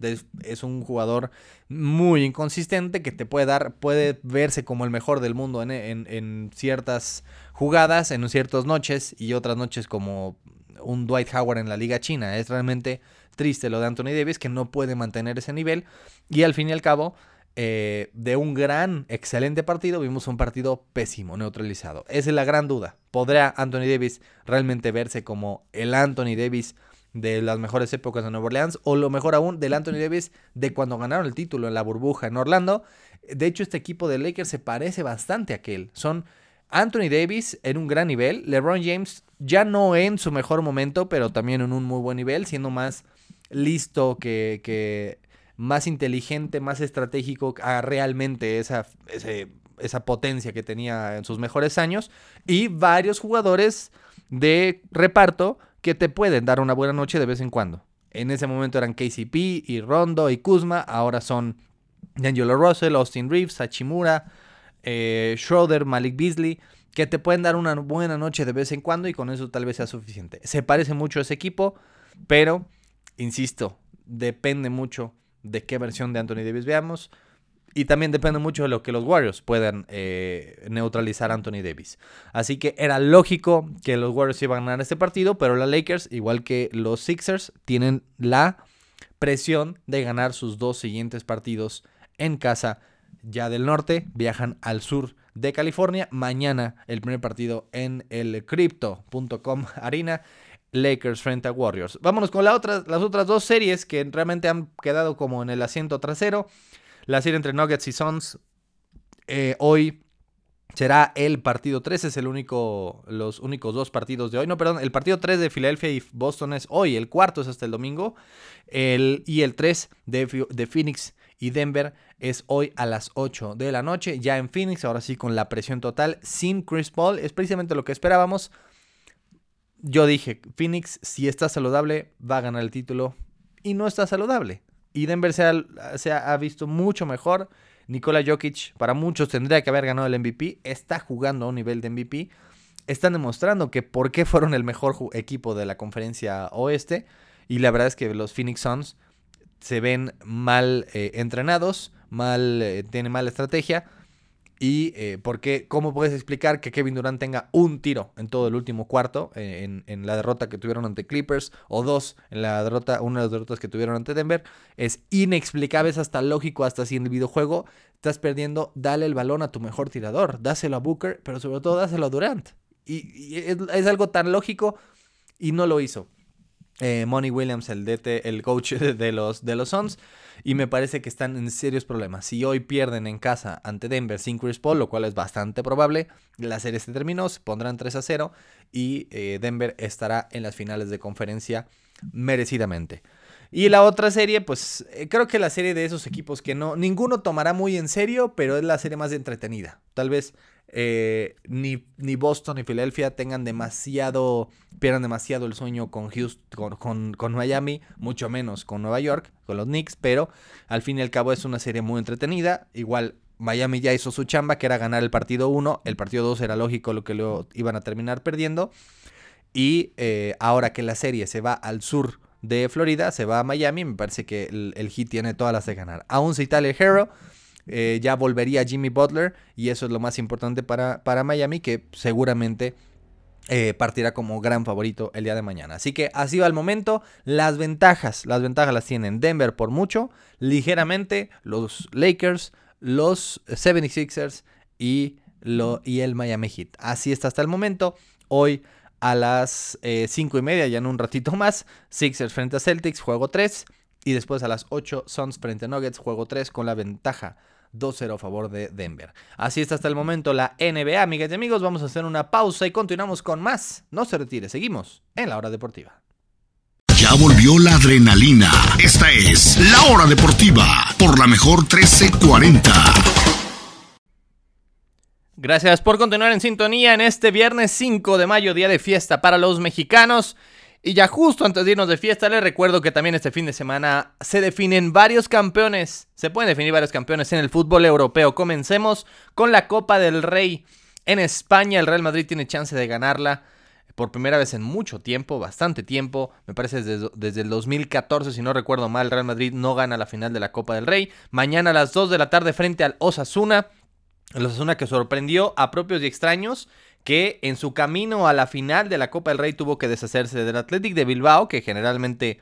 es un jugador muy inconsistente que te puede dar, puede verse como el mejor del mundo en, ciertas jugadas, en ciertas noches y otras noches como un Dwight Howard en la liga china. Es realmente triste lo de Anthony Davis que no puede mantener ese nivel y al fin y al cabo eh, de un gran, excelente partido, vimos un partido pésimo, neutralizado. Esa es la gran duda. ¿Podrá Anthony Davis realmente verse como el Anthony Davis de las mejores épocas de Nueva Orleans? O lo mejor aún, del Anthony Davis de cuando ganaron el título en la burbuja en Orlando. De hecho, este equipo de Lakers se parece bastante a aquel. Son Anthony Davis en un gran nivel, LeBron James ya no en su mejor momento, pero también en un muy buen nivel, siendo más listo que, que más inteligente, más estratégico a realmente esa, esa potencia que tenía en sus mejores años. Y varios jugadores de reparto que te pueden dar una buena noche de vez en cuando. En ese momento eran KCP y Rondo y Kuzma, ahora son D'Angelo Russell, Austin Reeves, Hachimura, eh, Schroeder, Malik Beasley, que te pueden dar una buena noche de vez en cuando y con eso tal vez sea suficiente. Se parece mucho a ese equipo, pero, insisto, depende mucho de qué versión de Anthony Davis veamos. Y también depende mucho de lo que los Warriors puedan eh, neutralizar a Anthony Davis. Así que era lógico que los Warriors iban a ganar este partido, pero los Lakers, igual que los Sixers, tienen la presión de ganar sus dos siguientes partidos en casa ya del norte. Viajan al sur de California. Mañana el primer partido en el Crypto.com Arena. Lakers frente a Warriors. Vámonos con las otras dos series que realmente han quedado como en el asiento trasero. La serie entre Nuggets y Suns eh, hoy será el partido 3, es el único, los únicos dos partidos de hoy. No, perdón, el partido 3 de Filadelfia y Boston es hoy, el cuarto es hasta el domingo. Y el 3 de, de Phoenix y Denver es hoy a las 8 de la noche. Ya en Phoenix, ahora sí con la presión total, sin Chris Paul. Es precisamente lo que esperábamos yo dije, Phoenix, si está saludable, va a ganar el título. Y no está saludable. Y Denver se ha, visto mucho mejor. Nikola Jokic, para muchos, tendría que haber ganado el MVP. Está jugando a un nivel de MVP. Están demostrando que por qué fueron el mejor equipo de la conferencia oeste. Y la verdad es que los Phoenix Suns se ven mal eh, entrenados, mal, eh, tienen mala estrategia y eh, ¿cómo puedes explicar que Kevin Durant tenga un tiro en todo el último cuarto en, la derrota que tuvieron ante Clippers o dos en la derrota, una de las derrotas que tuvieron ante Denver? Es inexplicable, es hasta lógico, hasta si en el videojuego estás perdiendo, dale el balón a tu mejor tirador, dáselo a Booker, pero sobre todo dáselo a Durant. Y, es, algo tan lógico y no lo hizo. Eh, Money Williams, el DT, el coach de los, de los Suns, y me parece que están en serios problemas. Si hoy pierden en casa ante Denver sin Chris Paul, lo cual es bastante probable, la serie se terminó, se pondrán 3 a 0 y eh, Denver estará en las finales de conferencia merecidamente. Y la otra serie, pues eh, creo que la serie de esos equipos que no, ninguno tomará muy en serio, pero es la serie más entretenida. Tal vez eh, ni, ni, Boston ni Filadelfia tengan demasiado, pierdan demasiado el sueño con, Houston, con, con, Miami, mucho menos con Nueva York, con los Knicks, pero al fin y al cabo es una serie muy entretenida. Igual Miami ya hizo su chamba, que era ganar el partido 1, el partido 2 era lógico lo que lo iban a terminar perdiendo. Y eh, ahora que la serie se va al sur de Florida, se va a Miami, me parece que el, Heat tiene todas las de ganar. Aún si Tyler Hero eh, ya volvería Jimmy Butler y eso es lo más importante para, para Miami, que seguramente eh, partirá como gran favorito el día de mañana. Así que así va el momento. Las ventajas, las ventajas las tienen Denver por mucho, ligeramente los Lakers, los 76ers y, lo, y el Miami Heat. Así está hasta el momento. Hoy a las 5 y media, ya en un ratito más, Sixers frente a Celtics, juego 3. Y después a las 8, Suns frente a Nuggets, juego 3 con la ventaja 2-0 a favor de Denver. Así está hasta el momento la NBA, amigas y amigos. Vamos a hacer una pausa y continuamos con más. No se retire, seguimos en la hora deportiva. Ya volvió la adrenalina. Esta es la hora deportiva por la mejor 1340. Gracias por continuar en sintonía en este viernes 5 de mayo, día de fiesta para los mexicanos. Y ya justo antes de irnos de fiesta, les recuerdo que también este fin de semana se definen varios campeones. Se pueden definir varios campeones en el fútbol europeo. Comencemos con la Copa del Rey. En España el Real Madrid tiene chance de ganarla por primera vez en mucho tiempo, bastante tiempo. Me parece desde, desde el 2014, si no recuerdo mal, el Real Madrid no gana la final de la Copa del Rey. Mañana a las 2 de la tarde frente al Osasuna. El Osasuna que sorprendió a propios y extraños que en su camino a la final de la Copa del Rey tuvo que deshacerse del Athletic de Bilbao, que generalmente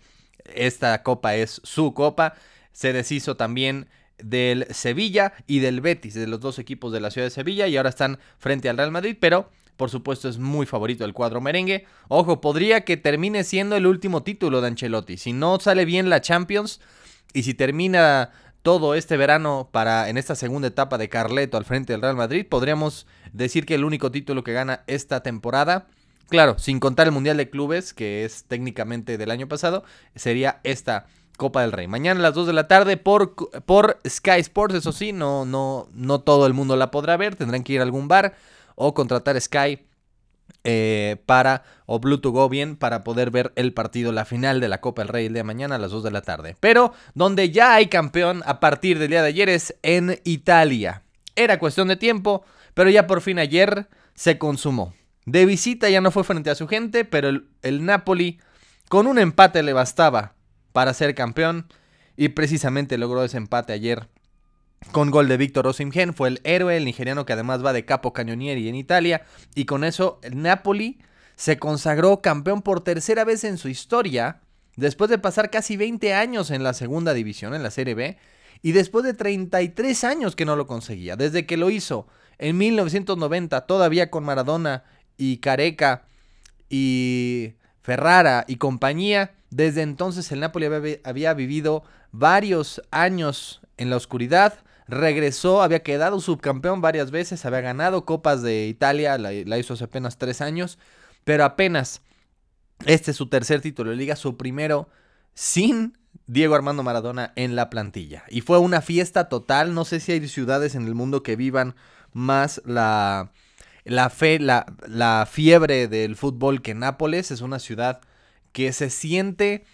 esta copa es su copa. Se deshizo también del Sevilla y del Betis, de los dos equipos de la ciudad de Sevilla, y ahora están frente al Real Madrid, pero por supuesto es muy favorito el cuadro merengue. Ojo, podría que termine siendo el último título de Ancelotti. Si no sale bien la Champions y si termina todo este verano para en esta segunda etapa de Carleto al frente del Real Madrid, podríamos decir que el único título que gana esta temporada, claro, sin contar el Mundial de Clubes, que es técnicamente del año pasado, sería esta Copa del Rey. Mañana a las 2 de la tarde por, por Sky Sports, eso sí, no, no, no todo el mundo la podrá ver, tendrán que ir a algún bar o contratar Sky eh, para, o Bluetooth bien, para poder ver el partido, la final de la Copa del Rey el día de mañana a las 2 de la tarde. Pero donde ya hay campeón a partir del día de ayer es en Italia. Era cuestión de tiempo, pero ya por fin ayer se consumó. De visita ya no fue frente a su gente, pero el, el Napoli con un empate le bastaba para ser campeón y precisamente logró ese empate ayer con gol de Víctor Osimhen, fue el héroe, el nigeriano que además va de capo cañonieri en Italia. Y con eso el Napoli se consagró campeón por tercera vez en su historia, después de pasar casi 20 años en la segunda división, en la Serie B, y después de 33 años que no lo conseguía. Desde que lo hizo en 1990, todavía con Maradona y Careca y Ferrara y compañía, desde entonces el Napoli había vivido varios años en la oscuridad, regresó, había quedado subcampeón varias veces, había ganado Copas de Italia, la, hizo hace apenas tres años, pero apenas este es su tercer título de liga, su primero sin Diego Armando Maradona en la plantilla. Y fue una fiesta total, no sé si hay ciudades en el mundo que vivan más la, la fe, la, la fiebre del fútbol que Nápoles, es una ciudad que se siente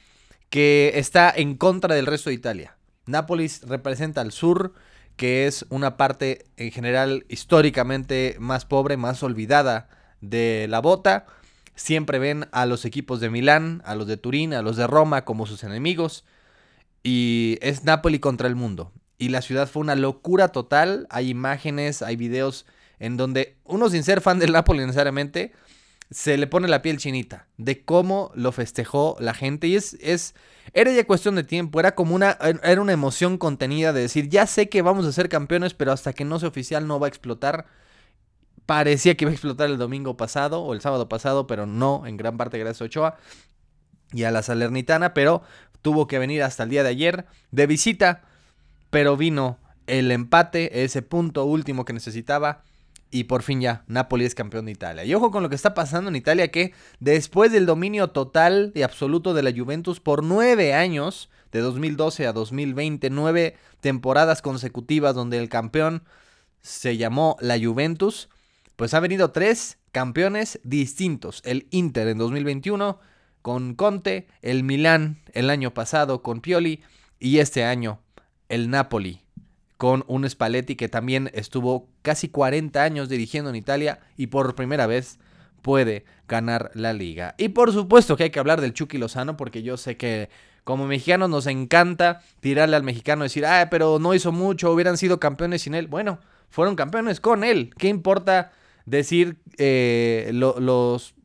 que está en contra del resto de Italia. Nápoles representa al sur, que es una parte en general históricamente más pobre, más olvidada de la bota. Siempre ven a los equipos de Milán, a los de Turín, a los de Roma como sus enemigos. Y es Nápoles contra el mundo. Y la ciudad fue una locura total. Hay imágenes, hay videos en donde uno sin ser fan del Nápoles necesariamente se le pone la piel chinita de cómo lo festejó la gente. Y es, es, era ya cuestión de tiempo, era como una, era una emoción contenida de decir, ya sé que vamos a ser campeones, pero hasta que no sea oficial no va a explotar. Parecía que iba a explotar el domingo pasado o el sábado pasado, pero no, en gran parte gracias a Ochoa y a la Salernitana, pero tuvo que venir hasta el día de ayer de visita, pero vino el empate, ese punto último que necesitaba y por fin ya, Napoli es campeón de Italia. Y ojo con lo que está pasando en Italia, que después del dominio total y absoluto de la Juventus por nueve años, de 2012 a 2020, nueve temporadas consecutivas donde el campeón se llamó la Juventus, pues ha venido tres campeones distintos. El Inter en 2021 con Conte, el Milán el año pasado con Pioli y este año el Napoli con un Spalletti que también estuvo casi 40 años dirigiendo en Italia y por primera vez puede ganar la liga. Y por supuesto que hay que hablar del Chucky Lozano porque yo sé que como mexicanos nos encanta tirarle al mexicano decir, ah, pero no hizo mucho, hubieran sido campeones sin él. Bueno, fueron campeones con él. ¿Qué importa decir eh, los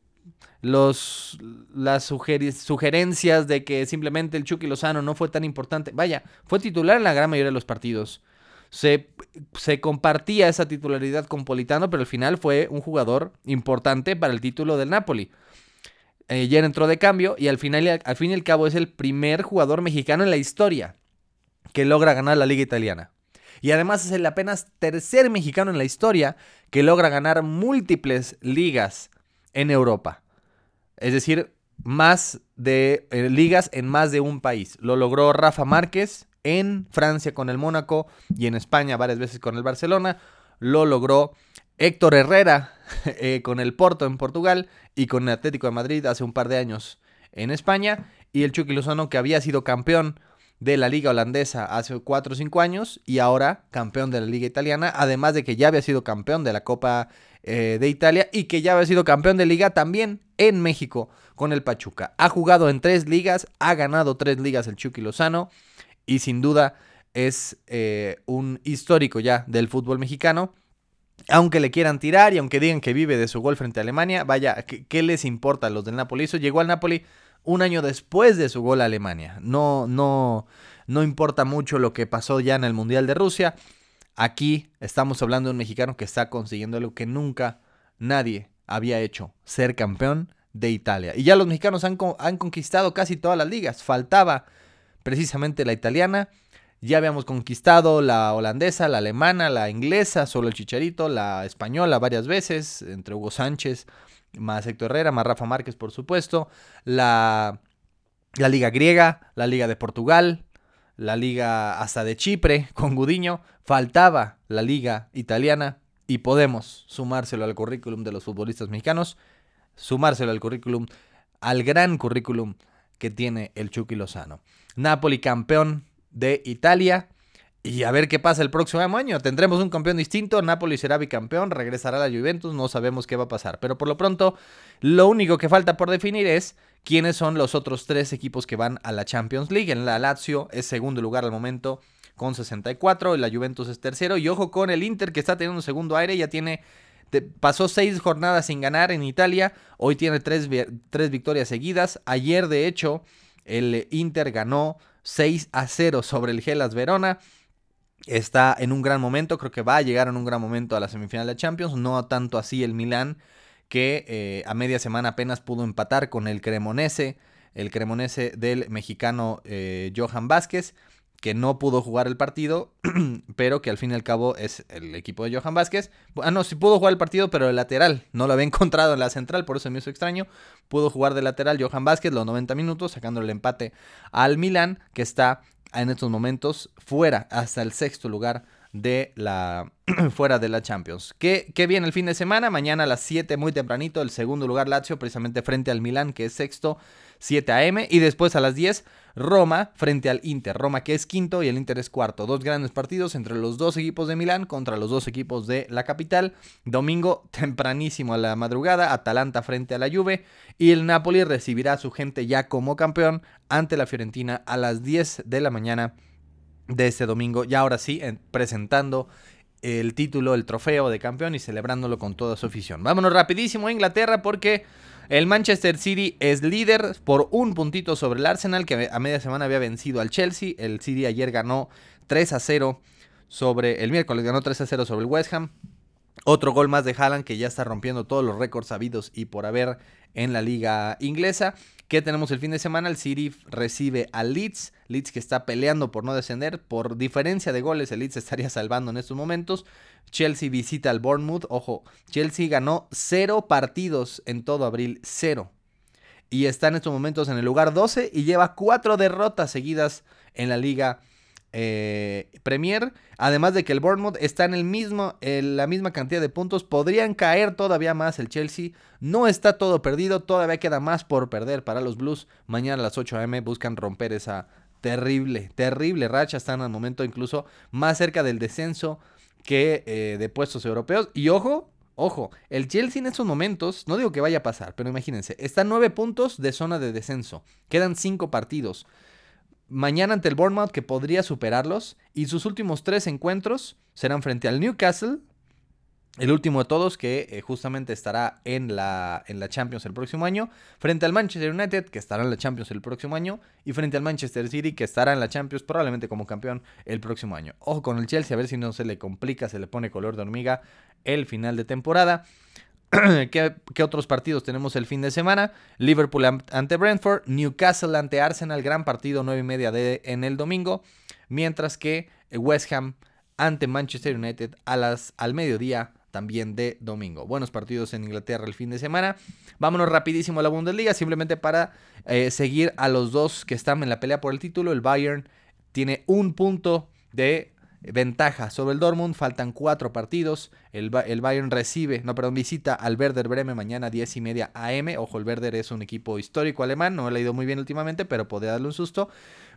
los, las sugerencias de que simplemente el Chucky Lozano no fue tan importante. Vaya, fue titular en la gran mayoría de los partidos. Se, se, compartía esa titularidad con Politano, pero al final fue un jugador importante para el título del Napoli. Ayer entró de cambio y al, final, al fin y al cabo es el primer jugador mexicano en la historia que logra ganar la liga italiana. Y además es el apenas tercer mexicano en la historia que logra ganar múltiples ligas en Europa. Es decir, más de eh, ligas en más de un país. Lo logró Rafa Márquez en Francia con el Mónaco y en España varias veces con el Barcelona. Lo logró Héctor Herrera eh, con el Porto en Portugal y con el Atlético de Madrid hace un par de años en España. Y el Chucky Lozano que había sido campeón de la liga holandesa hace 4 o 5 años y ahora campeón de la liga italiana, además de que ya había sido campeón de la Copa eh, de Italia y que ya había sido campeón de liga también en México con el Pachuca. Ha jugado en tres ligas, ha ganado tres ligas el Chucky Lozano y sin duda es eh, un histórico ya del fútbol mexicano. Aunque le quieran tirar y aunque digan que vive de su gol frente a Alemania, vaya, ¿qué, les importa a los del Napoli? Eso llegó al Napoli un año después de su gol a Alemania. No, no, no importa mucho lo que pasó ya en el Mundial de Rusia. Aquí estamos hablando de un mexicano que está consiguiendo algo que nunca nadie había hecho, ser campeón de Italia. Y ya los mexicanos han, han conquistado casi todas las ligas. Faltaba precisamente la italiana. Ya habíamos conquistado la holandesa, la alemana, la inglesa, solo el chicharito, la española varias veces, entre Hugo Sánchez, más Héctor Herrera, más Rafa Márquez, por supuesto. La, la Liga Griega, la Liga de Portugal, la Liga hasta de Chipre con Gudiño. Faltaba la Liga Italiana y podemos sumárselo al currículum de los futbolistas mexicanos, sumárselo al currículum, al gran currículum que tiene el Chucky Lozano. Napoli campeón de Italia, y a ver qué pasa el próximo año. Tendremos un campeón distinto. Napoli será bicampeón. Regresará a la Juventus. No sabemos qué va a pasar. Pero por lo pronto, lo único que falta por definir es quiénes son los otros tres equipos que van a la Champions League. En la Lazio es segundo lugar al momento con 64. Y la Juventus es tercero. Y ojo con el Inter que está teniendo un segundo aire. Ya tiene. pasó seis jornadas sin ganar en Italia. Hoy tiene tres, tres victorias seguidas. Ayer, de hecho, el Inter ganó 6 a 0 sobre el Gelas Verona. Está en un gran momento, creo que va a llegar en un gran momento a la semifinal de Champions, no tanto así el Milán, que eh, a media semana apenas pudo empatar con el Cremonese, el Cremonese del mexicano eh, Johan Vázquez, que no pudo jugar el partido, pero que al fin y al cabo es el equipo de Johan Vázquez. Ah, no, sí pudo jugar el partido, pero el lateral, no lo había encontrado en la central, por eso me hizo extraño. Pudo jugar de lateral Johan Vázquez los 90 minutos, sacando el empate al Milán, que está en estos momentos fuera hasta el sexto lugar de la fuera de la Champions. ¿Qué, ¿Qué, viene el fin de semana? Mañana a las 7 muy tempranito, el segundo lugar Lazio precisamente frente al Milán que es sexto, 7 a.m. y después a las 10 Roma frente al Inter. Roma que es quinto y el Inter es cuarto. Dos grandes partidos entre los dos equipos de Milán contra los dos equipos de la capital. Domingo tempranísimo a la madrugada, Atalanta frente a la Juve y el Napoli recibirá a su gente ya como campeón ante la Fiorentina a las 10 de la mañana de este domingo. Y ahora sí, presentando el título, el trofeo de campeón y celebrándolo con toda su afición. Vámonos rapidísimo a Inglaterra porque el Manchester City es líder por un puntito sobre el Arsenal que a media semana había vencido al Chelsea. El City ayer ganó 3 a 0 sobre el miércoles ganó 3 a 0 sobre el West Ham. Otro gol más de Haaland que ya está rompiendo todos los récords habidos y por haber en la liga inglesa. ¿Qué tenemos el fin de semana? El City recibe al Leeds. Leeds que está peleando por no descender. Por diferencia de goles, el Leeds estaría salvando en estos momentos. Chelsea visita al Bournemouth. Ojo, Chelsea ganó cero partidos en todo abril. Cero. Y está en estos momentos en el lugar 12 y lleva cuatro derrotas seguidas en la liga eh, Premier. Además de que el Bournemouth está en el mismo, en la misma cantidad de puntos. Podrían caer todavía más el Chelsea. No está todo perdido. Todavía queda más por perder para los Blues. Mañana a las 8 am buscan romper esa terrible, terrible racha. Están al momento incluso más cerca del descenso que eh, de puestos europeos. Y ojo, Ojo, el Chelsea en estos momentos, no digo que vaya a pasar, pero imagínense, está a 9 puntos de zona de descenso. Quedan 5 partidos mañana ante el Bournemouth que podría superarlos y sus últimos tres encuentros serán frente al Newcastle, el último de todos, que eh, justamente estará en la, en la Champions el próximo año, frente al Manchester United, que estará en la Champions el próximo año, y frente al Manchester City, que estará en la Champions probablemente como campeón el próximo año. Ojo con el Chelsea, a ver si no se le complica, se le pone color de hormiga el final de temporada. ¿Qué, otros partidos tenemos el fin de semana? Liverpool ante Brentford, Newcastle ante Arsenal, gran partido 9 y media de, en el domingo, mientras que West Ham ante Manchester United a las, al mediodía también de domingo. Buenos partidos en Inglaterra el fin de semana. Vámonos rapidísimo a la Bundesliga, simplemente para eh, seguir a los dos que están en la pelea por el título. El Bayern tiene un punto de ventaja sobre el Dortmund. Faltan cuatro partidos. El, el, Bayern recibe, no, perdón, visita al Werder Bremen mañana 10 y media AM. Ojo, el Werder es un equipo histórico alemán. No le ha ido muy bien últimamente, pero podría darle un susto.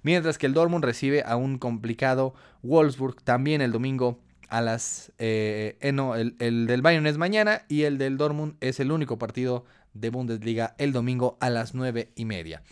Mientras que el Dortmund recibe a un complicado Wolfsburg también el domingo a las... Eh, eh, no, el, del Bayern es mañana y el del Dortmund es el único partido de Bundesliga el domingo a las 9 y media.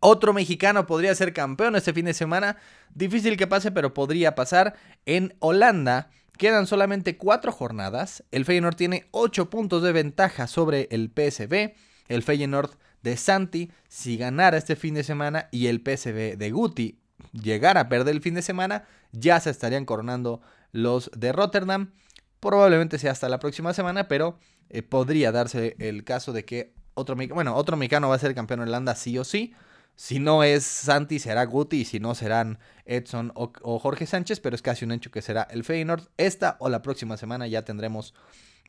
Otro mexicano podría ser campeón este fin de semana. Difícil que pase, pero podría pasar. En Holanda quedan solamente cuatro jornadas. El Feyenoord tiene 8 puntos de ventaja sobre el PSV. El Feyenoord de Santi, si ganara este fin de semana y el PSV de Guti llegara a perder el fin de semana, ya se estarían coronando los de Rotterdam. Probablemente sea hasta la próxima semana, pero eh, podría darse el caso de que otro, bueno, otro mexicano va a ser campeón de Holanda sí o sí. Si no es Santi, será Guti. Y si no, serán Edson o, Jorge Sánchez. Pero es casi un hecho que será el Feyenoord. Esta o la próxima semana ya tendremos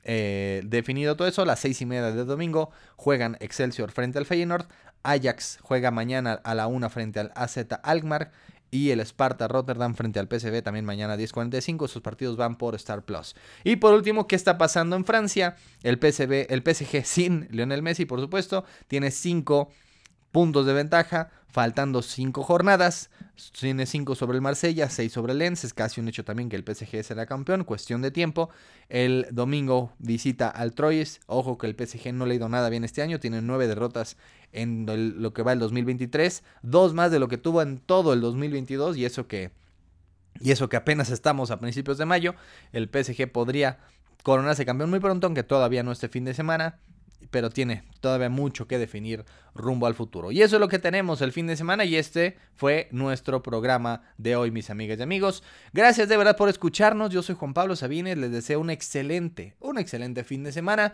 eh, definido todo eso. Las seis y media de domingo juegan Excelsior frente al Feyenoord. Ajax juega mañana a la una frente al AZ Alkmaar y el Sparta Rotterdam frente al PSV también mañana a 10.45. Sus partidos van por Star Plus. Y por último, ¿qué está pasando en Francia? El PSV, el PSG sin Lionel Messi, por supuesto, tiene 5 puntos de ventaja, faltando 5 jornadas. Tiene 5 sobre el Marsella, 6 sobre el Lens. Es casi un hecho también que el PSG será campeón, cuestión de tiempo. El domingo visita al Troyes. Ojo que el PSG no le ha ido nada bien este año, tiene 9 derrotas en lo que va el 2023, dos más de lo que tuvo en todo el 2022 y eso que y eso que apenas estamos a principios de mayo, el PSG podría coronarse campeón muy pronto, aunque todavía no este fin de semana, pero tiene todavía mucho que definir rumbo al futuro. Y eso es lo que tenemos el fin de semana y este fue nuestro programa de hoy, mis amigas y amigos. Gracias de verdad por escucharnos. Yo soy Juan Pablo Sabines, les deseo un excelente, un excelente fin de semana.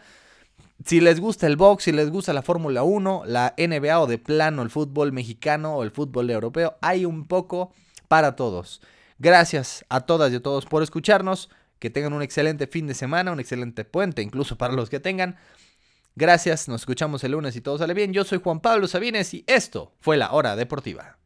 Si les gusta el box, si les gusta la Fórmula 1, la NBA o de plano el fútbol mexicano o el fútbol europeo, hay un poco para todos. Gracias a todas y a todos por escucharnos. Que tengan un excelente fin de semana, un excelente puente, incluso para los que tengan. Gracias, nos escuchamos el lunes y todo sale bien. Yo soy Juan Pablo Sabines y esto fue la hora deportiva.